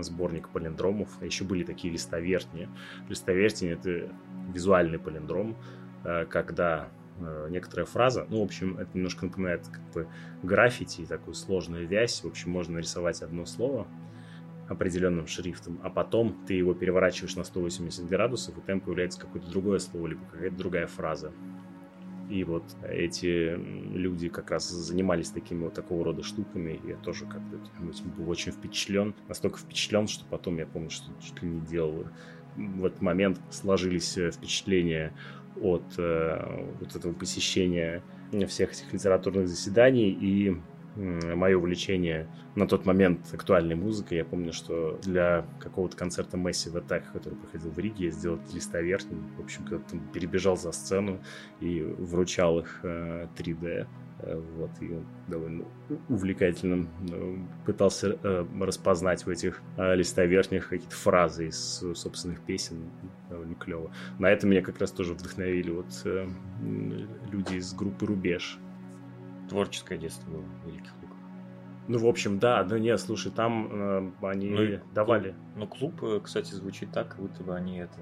сборник палиндромов. А еще были такие листовертни. Листовертни — это визуальный палиндром, а, когда а, некоторая фраза, ну, в общем, это немножко напоминает как бы граффити, такую сложную вязь. В общем, можно нарисовать одно слово определенным шрифтом, а потом ты его переворачиваешь на 180 градусов, и там появляется какое-то другое слово, либо какая-то другая фраза. И вот эти люди как раз занимались такими вот такого рода штуками. Я тоже как-то был очень впечатлен. Настолько впечатлен, что потом я помню, что чуть ли не делал в этот момент сложились э, впечатления от э, вот этого посещения всех этих литературных заседаний. И мое увлечение на тот момент актуальной музыкой. Я помню, что для какого-то концерта Massive Attack, который проходил в Риге, я сделал листоверхний. В общем, когда там перебежал за сцену и вручал их 3D. Э, э, вот, и довольно увлекательно э, пытался распознать в этих листоверхних какие-то фразы из собственных песен. Довольно клево. На это меня как раз тоже вдохновили вот люди из группы «Рубеж», творческое детство было в Великих Луках. Ну, в общем, да, да нет, слушай, там э, они ну, давали. Ну, клуб, э, кстати, звучит так, как будто бы они это...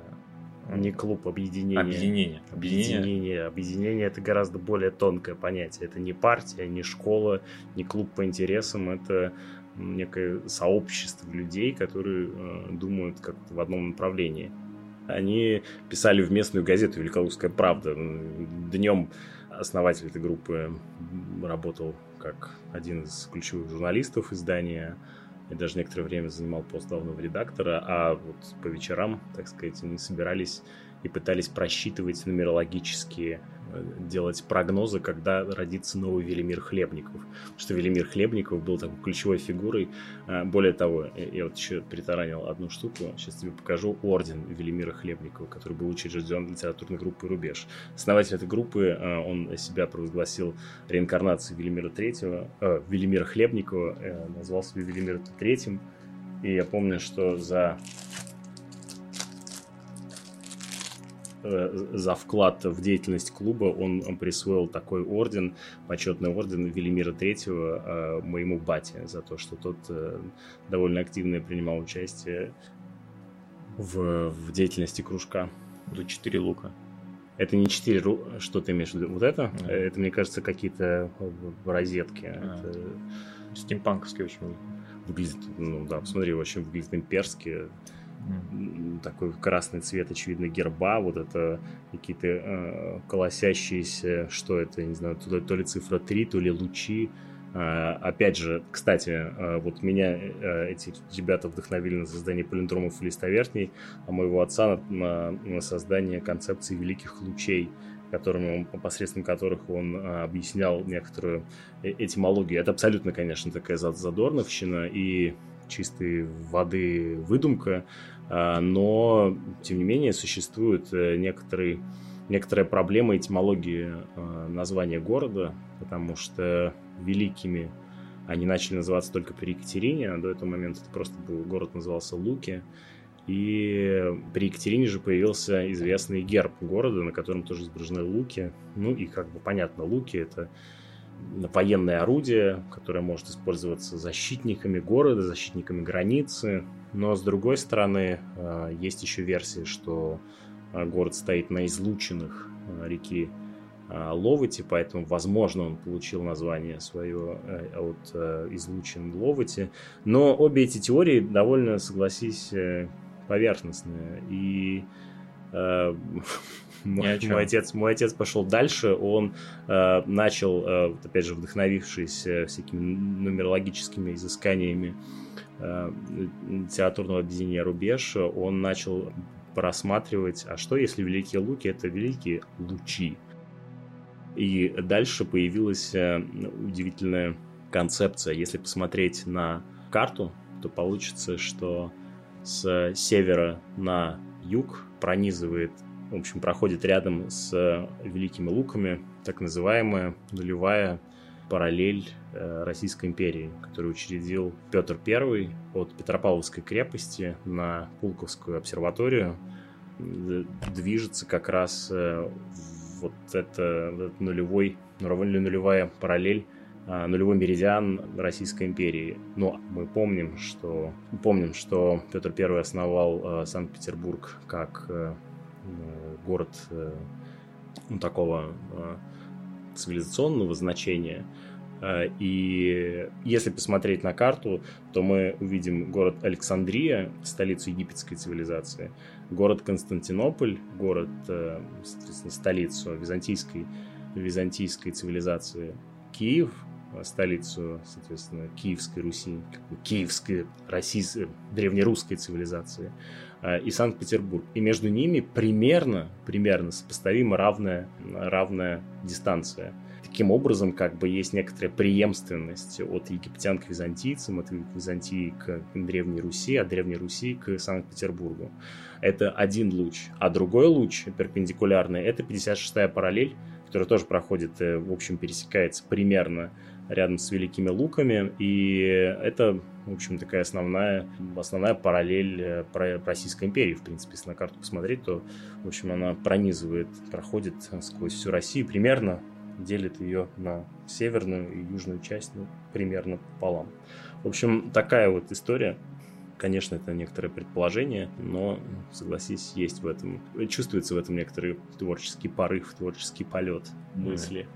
Не клуб, объединение. Объединение. Объединение. Объединение. Объединение это гораздо более тонкое понятие. Это не партия, не школа, не клуб по интересам. Это некое сообщество людей, которые э, думают как-то в одном направлении. Они писали в местную газету «Великолукская правда». Днем основатель этой группы работал как один из ключевых журналистов издания. И даже некоторое время занимал пост главного редактора, а вот по вечерам, так сказать, они собирались и пытались просчитывать нумерологические делать прогнозы, когда родится новый Велимир Хлебников. что Велимир Хлебников был такой ключевой фигурой. А, более того, я вот еще притаранил одну штуку. Сейчас тебе покажу орден Велимира Хлебникова, который был учрежден литературной группой «Рубеж». Основатель этой группы, а, он себя провозгласил реинкарнацией Велимира Третьего, э, Велимира Хлебникова, э, назвал себя Велимиром Третьим. И я помню, что за за вклад в деятельность клуба он, присвоил такой орден, почетный орден Велимира Третьего э, моему бате за то, что тот э, довольно активно принимал участие в, в деятельности кружка. За четыре лука. Это не четыре, что ты имеешь в виду? Вот это? Mm. Это, мне кажется, какие-то розетки. А. Это... Стимпанковский очень выглядит. Ну да, посмотри, очень выглядит имперски такой красный цвет, очевидно, герба, вот это какие-то э, колосящиеся, что это, не знаю, то, то ли цифра 3, то ли лучи. Э, опять же, кстати, э, вот меня э, эти ребята вдохновили на создание полиндромов и листовертней, а моего отца на, на создание концепции великих лучей которыми он, посредством которых он а, объяснял некоторую э, этимологию. Это абсолютно, конечно, такая задорновщина и чистой воды выдумка, а, но, тем не менее, существует э, некоторые, некоторая проблема этимологии а, названия города, потому что великими они начали называться только при Екатерине, а до этого момента это просто был город назывался Луки. И при Екатерине же появился известный герб города, на котором тоже изображены луки. Ну и как бы понятно, луки это военное орудие, которое может использоваться защитниками города, защитниками границы. Но с другой стороны, э, есть еще версия, что э, город стоит на излученных э, реки Ловоти, поэтому, возможно, он получил название свое от излучин Ловоти. Но обе эти теории довольно, согласись, поверхностные. И [LAUGHS] мой, мой, отец, мой отец пошел дальше, он э, начал, э, опять же, вдохновившись э, всякими нумерологическими изысканиями э, литературного объединения «Рубеж», он начал просматривать, а что если Великие Луки – это великие лучи? И дальше появилась э, удивительная концепция. Если посмотреть на карту, то получится, что с севера на юг пронизывает в общем, проходит рядом с Великими Луками, так называемая нулевая параллель э, Российской империи, которую учредил Петр I от Петропавловской крепости на Пулковскую обсерваторию. Движется как раз э, вот это нулевой, нулевая параллель нулевой меридиан Российской империи. Но мы помним, что помним, что Петр I основал э, Санкт-Петербург как э, город э, ну, такого цивилизационного значения. И если посмотреть на карту, то мы увидим город Александрия, столицу египетской цивилизации, город Константинополь, город, соответственно, столицу византийской, византийской цивилизации, Киев, столицу, соответственно, Киевской Руси, Киевской, российской, древнерусской цивилизации, а, и Санкт-Петербург. И между ними примерно, примерно сопоставима равная, равная дистанция. Таким образом, как бы есть некоторая преемственность от египтян к византийцам, от Византии к Древней Руси, от Древней Руси к Санкт-Петербургу. Это один луч. А другой луч, перпендикулярный, это 56-я параллель, которая тоже проходит, э, в общем, пересекается примерно рядом с Великими Луками, и это, в общем, такая основная, основная параллель э, про Российской империи, в принципе, если на карту посмотреть, то, в общем, она пронизывает, проходит сквозь всю Россию, примерно делит ее на северную и южную часть, ну, примерно пополам. В общем, такая вот история. Конечно, это некоторое предположение, но, согласись, есть в этом, чувствуется в этом некоторый творческий порыв, творческий полет мысли.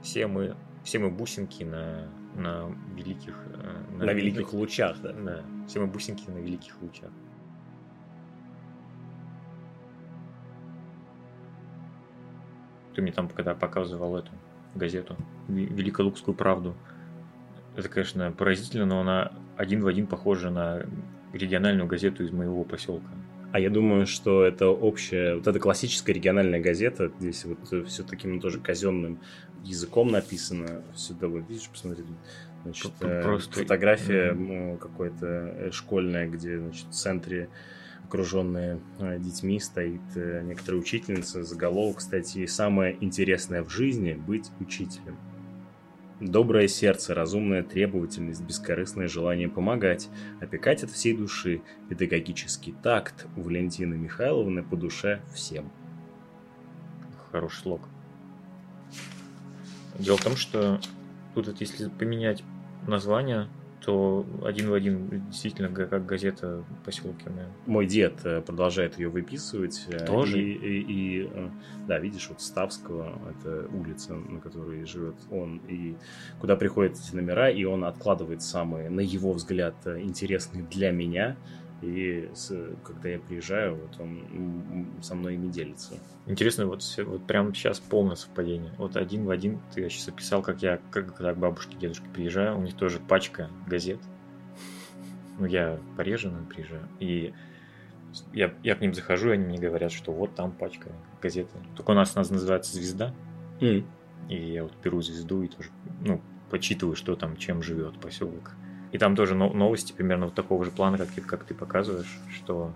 Все мы все мы бусинки на, на великих... Э, на, на великих лучах, да? Да, все мы бусинки на великих лучах. Ты мне там когда показывал эту газету, Великолукскую правду, это, конечно, поразительно, но она один в один похожа на региональную газету из моего поселка. А я думаю, что это общая, вот эта классическая региональная газета, здесь вот все таким тоже казенным языком написано, все довольно, видишь, посмотри, значит, э, Просто... фотография mm-hmm. какой-то э, школьная, где, значит, в центре окруженная э, детьми стоит некоторая учительница, заголовок, кстати, самое интересное в жизни – быть учителем. Доброе сердце, разумная требовательность, бескорыстное желание помогать, опекать от всей души, педагогический такт у Валентины Михайловны по душе всем. Хороший слог. Дело в том, что тут вот если поменять название, то один в один действительно как газета поселке. Мой дед э, продолжает ее выписывать. Э, Тоже? И, и, и, э, да, видишь, вот Ставского, это улица, на которой живет он, и куда приходят эти номера, и он откладывает самые, на его взгляд, интересные для меня и с, когда я приезжаю, вот он со мной не делится. Интересно, вот, вот прямо сейчас полное совпадение. Вот один в один ты сейчас описал, как я, как, когда к бабушке, дедушке приезжаю, у них тоже пачка газет. Ну, я пореже, наверное, приезжаю. И я, я к ним захожу, и они мне говорят, что вот там пачка газеты. Только у нас, у нас называется «Звезда». Mm. И я вот беру «Звезду» и тоже, ну, почитываю, что там, чем живет поселок. И там тоже новости примерно вот такого же плана, как, как ты показываешь, что,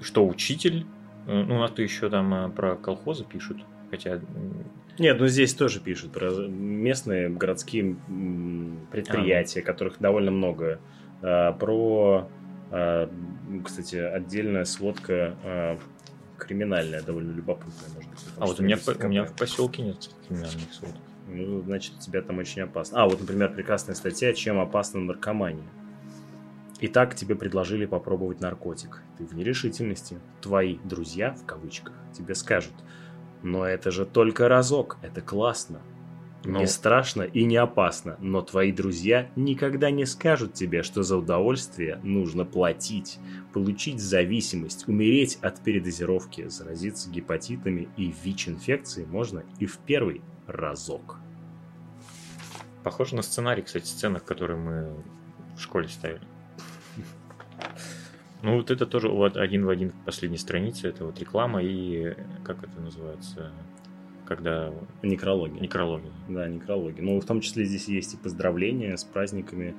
что учитель, э, ну, у нас-то еще там э, про колхозы пишут, хотя... Нет, ну здесь тоже пишут про местные городские предприятия, а, которых довольно много. А, про, кстати, отдельная сводка криминальная, довольно любопытная, может быть. А вот у меня, у меня в поселке нет криминальных сводок ну, значит, тебя там очень опасно. А, вот, например, прекрасная статья «Чем опасна наркомания». Итак, тебе предложили попробовать наркотик. Ты в нерешительности. Твои «друзья», в кавычках, тебе скажут, но это же только разок, это классно. Но... Не страшно и не опасно, но твои друзья никогда не скажут тебе, что за удовольствие нужно платить, получить зависимость, умереть от передозировки, заразиться гепатитами и ВИЧ-инфекцией можно и в первый разок. Похоже на сценарий, кстати, сценок, которые мы в школе ставили. Ну, вот это тоже вот один в один последней странице. Это вот реклама и как это называется? когда... Некрологи. Некрологи. Да, некрологи. Но в том числе здесь есть и поздравления с праздниками.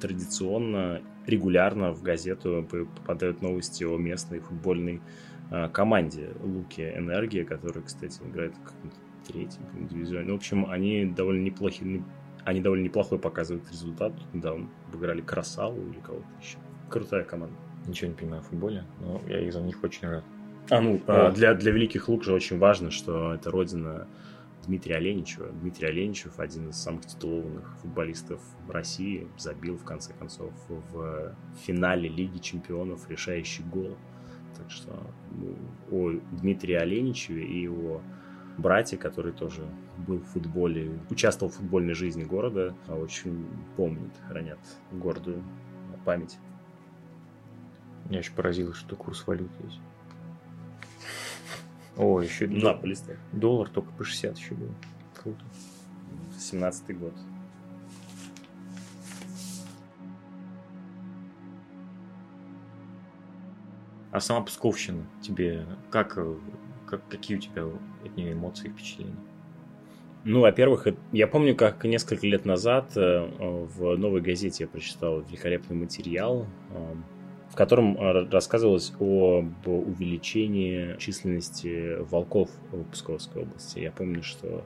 Традиционно, регулярно в газету попадают новости о местной футбольной а, команде Луки Энергия, которая, кстати, играет в каком-то третьем дивизионе. В общем, они довольно неплохие, они довольно неплохой показывают результат. Недавно обыграли Красаву или кого-то еще. Крутая команда. Ничего не понимаю в футболе, но я из-за них очень рад. А, ну, а, для, для Великих Лук же очень важно, что это родина Дмитрия Оленичева. Дмитрий Оленичев, один из самых титулованных футболистов России, забил, в конце концов, в финале Лиги Чемпионов решающий гол. Так что ну, о Дмитрии Оленичеве и о брате, который тоже был в футболе, участвовал в футбольной жизни города, а очень помнят, хранят гордую память. Меня еще поразило, что курс валют есть. О, еще На, полистай. доллар только по 60 еще был. Круто. 17-й год. А сама Псковщина тебе как, как какие у тебя от нее эмоции, впечатления? Ну, во-первых, я помню, как несколько лет назад э, в новой газете я прочитал великолепный материал э, в котором рассказывалось об увеличении численности волков в Псковской области. Я помню, что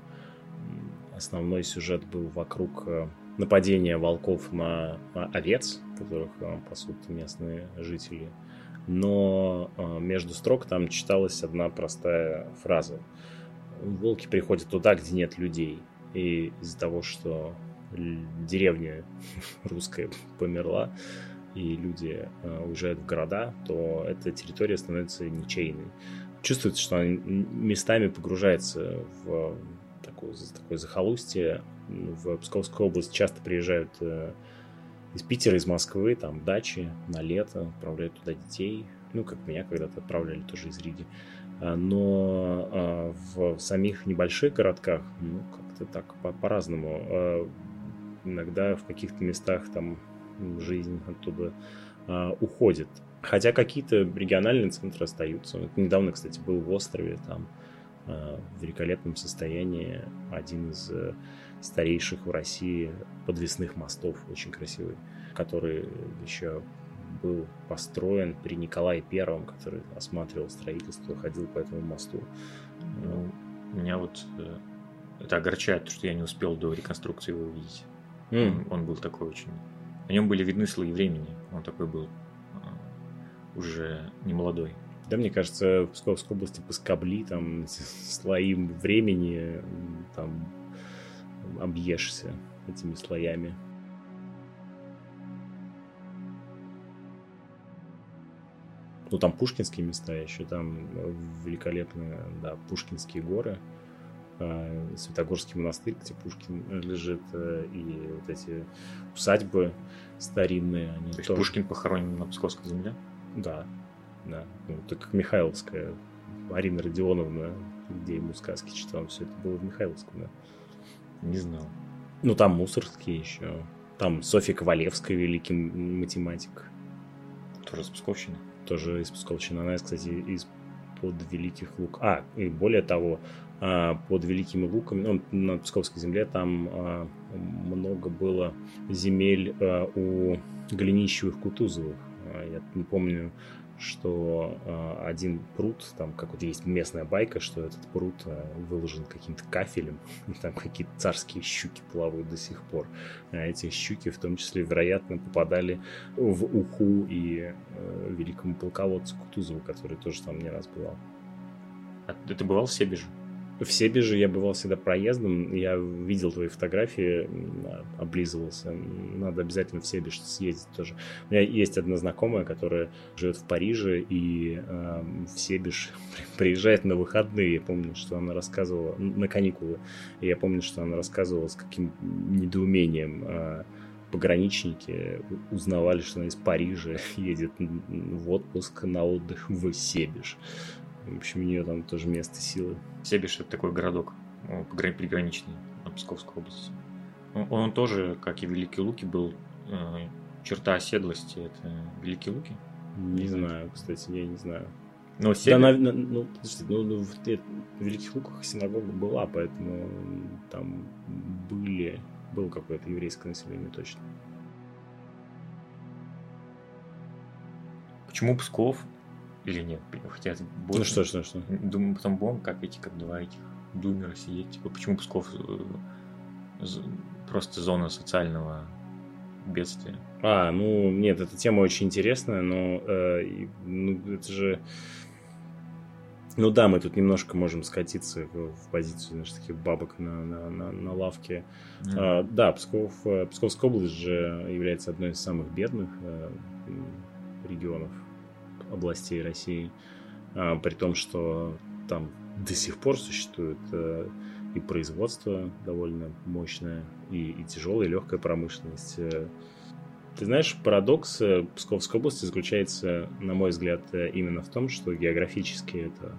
основной сюжет был вокруг э, нападения волков на овец, которых э, пасут местные жители. Но э, между строк там читалась одна простая фраза. Волки приходят туда, где нет людей. И из-за того, что деревня [LAUGHS] русская померла, и люди э, уезжают в города, то эта территория становится ничейной. Чувствуется, что она местами погружается в такое, такое захолустье. В Псковскую область часто приезжают э, из Питера, из Москвы, там дачи на лето, отправляют туда детей. Ну, как меня когда-то отправляли тоже из Риги. А, но а, в самих небольших городках, ну, как-то так по-разному. А, иногда в каких-то местах там жизнь оттуда уходит. Хотя какие-то региональные центры остаются. Недавно, кстати, был в острове, там в великолепном состоянии один из э, старейших в России подвесных мостов, очень красивый, который еще был построен при Николае Первом, который осматривал строительство, ходил по этому мосту. Ну, меня вот э, это огорчает, что я не успел до реконструкции его увидеть. Mm. Он, был такой очень на нем были видны слои времени. Он такой был уже не молодой. Да, мне кажется, в Псковской области поскобли там [LAUGHS] слои времени, там объешься этими слоями. Ну, там пушкинские места еще, там великолепные, да, пушкинские горы. Э, Святогорский монастырь, где Пушкин лежит, э, и вот эти усадьбы старинные. Они То есть тоже... Пушкин похоронен на Псковской земле? Да, да. Ну, так как Михайловская, Арина Родионовна, где ему сказки читал, все это было в Михайловском, да. Не знал. Ну, там Мусорские еще. Там Софья Ковалевская, великий математик. Тоже из Псковщины? Тоже из Псковщины. Она, кстати, из под Великих Лук. А, и более того, а, под Великими Луками, ну, на Псковской земле там а, много было земель а, у Голенищевых Кутузовых. Я не помню, что один пруд, там как вот есть местная байка, что этот пруд выложен каким-то кафелем, [LAUGHS] и там какие-то царские щуки плавают до сих пор. А эти щуки в том числе, вероятно, попадали в уху и великому полководцу Кутузову, который тоже там не раз бывал. А ты бывал в Себеже? В Себеже я бывал всегда проездом, я видел твои фотографии, облизывался. Надо обязательно в Себеж съездить тоже. У меня есть одна знакомая, которая живет в Париже и э, в Себеж [LAUGHS] приезжает на выходные. Я помню, что она рассказывала, на каникулы. Я помню, что она рассказывала, с каким недоумением э, пограничники узнавали, что она из Парижа [LAUGHS] едет в отпуск на отдых в Себеж. В общем, у нее там тоже место силы. Себиш это такой городок ну, приграничный на Псковской области. Он, он тоже, как и Великие Луки, был э, черта оседлости. Это Великие Луки? Не знаю, кстати, я не знаю. Ну, да, на, на, ну, подожди, ну, ну, в, в Великих Луках синагога была, поэтому там были, было какое-то еврейское население точно. Почему Псков? Или нет? Хотя больше... Ну что, что, что? Думаю, потом будем как эти, как два этих думера сидеть. Типа, почему Псков э, просто зона социального бедствия? А, ну, нет, эта тема очень интересная, но э, ну, это же... Ну да, мы тут немножко можем скатиться в позицию, знаешь, таких бабок на, на, на, на лавке. Mm-hmm. А, да, Псков, э, Псковская область же является одной из самых бедных э, регионов областей России, а, при том, что там до сих пор существует э, и производство довольно мощное, и, и тяжелая, и легкая промышленность. Э. Ты знаешь, парадокс э, Псковской области заключается, на мой взгляд, именно в том, что географически это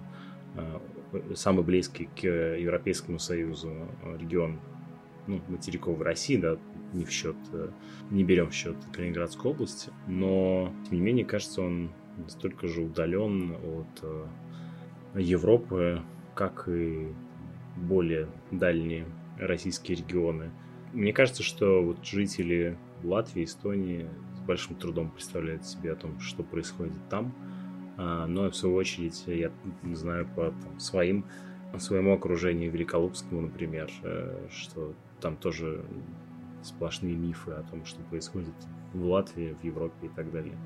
самый близкий к Европейскому Союзу регион ну, материковой России, да, не в счет, не берем в счет Калининградскую область, но, тем не менее, кажется, он настолько же удален от э, Европы, как и более дальние российские регионы. Мне кажется, что вот жители Латвии, Эстонии с большим трудом представляют себе о том, что происходит там. А, но в свою очередь я знаю по там, своим своему окружению Великолукскому, например, э, что там тоже сплошные мифы о том, что происходит в Латвии, в Европе и так далее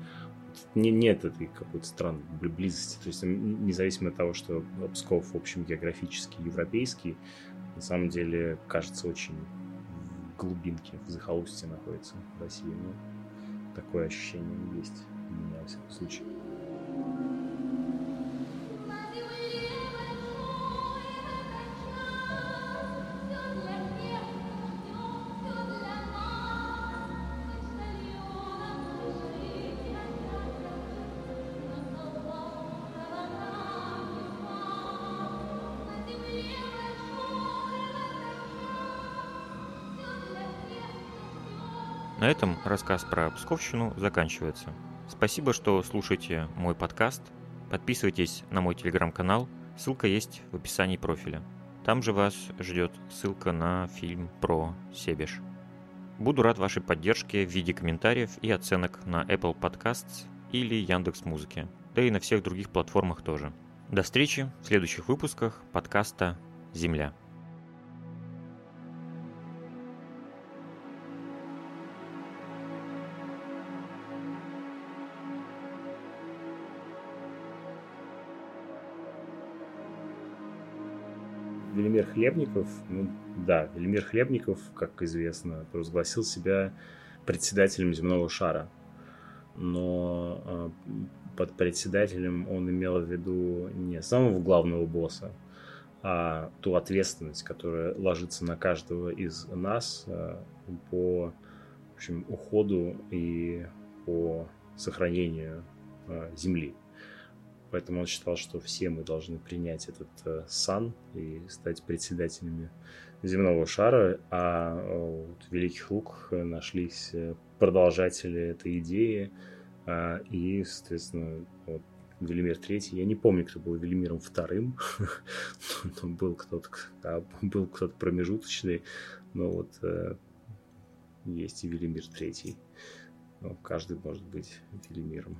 не, нет этой какой-то странной близости. То есть независимо от того, что Псков, в общем, географически европейский, на самом деле кажется очень в глубинке, в захолустье находится в России. Но такое ощущение есть у меня, во всяком случае. На этом рассказ про Псковщину заканчивается. Спасибо, что слушаете мой подкаст. Подписывайтесь на мой телеграм-канал, ссылка есть в описании профиля. Там же вас ждет ссылка на фильм про Себеш. Буду рад вашей поддержке в виде комментариев и оценок на Apple Podcasts или Яндекс Музыке, да и на всех других платформах тоже. До встречи в следующих выпусках подкаста «Земля». Хлебников, ну да, Велимир Хлебников, как известно, провозгласил себя председателем земного шара. Но э, под председателем он имел в виду не самого главного босса, а ту ответственность, которая ложится на каждого из нас э, по в общем, уходу и по сохранению э, земли. Поэтому он считал, что все мы должны принять этот э, сан и стать председателями земного шара, а э, вот в Великих Луках нашлись э, продолжатели этой идеи, э, и, соответственно, вот, Велимир Третий, я не помню, кто был Велимиром Вторым, [LAUGHS] был кто-то, был кто-то промежуточный, но вот э, есть и Велимир Третий. Ну, каждый может быть Велимиром.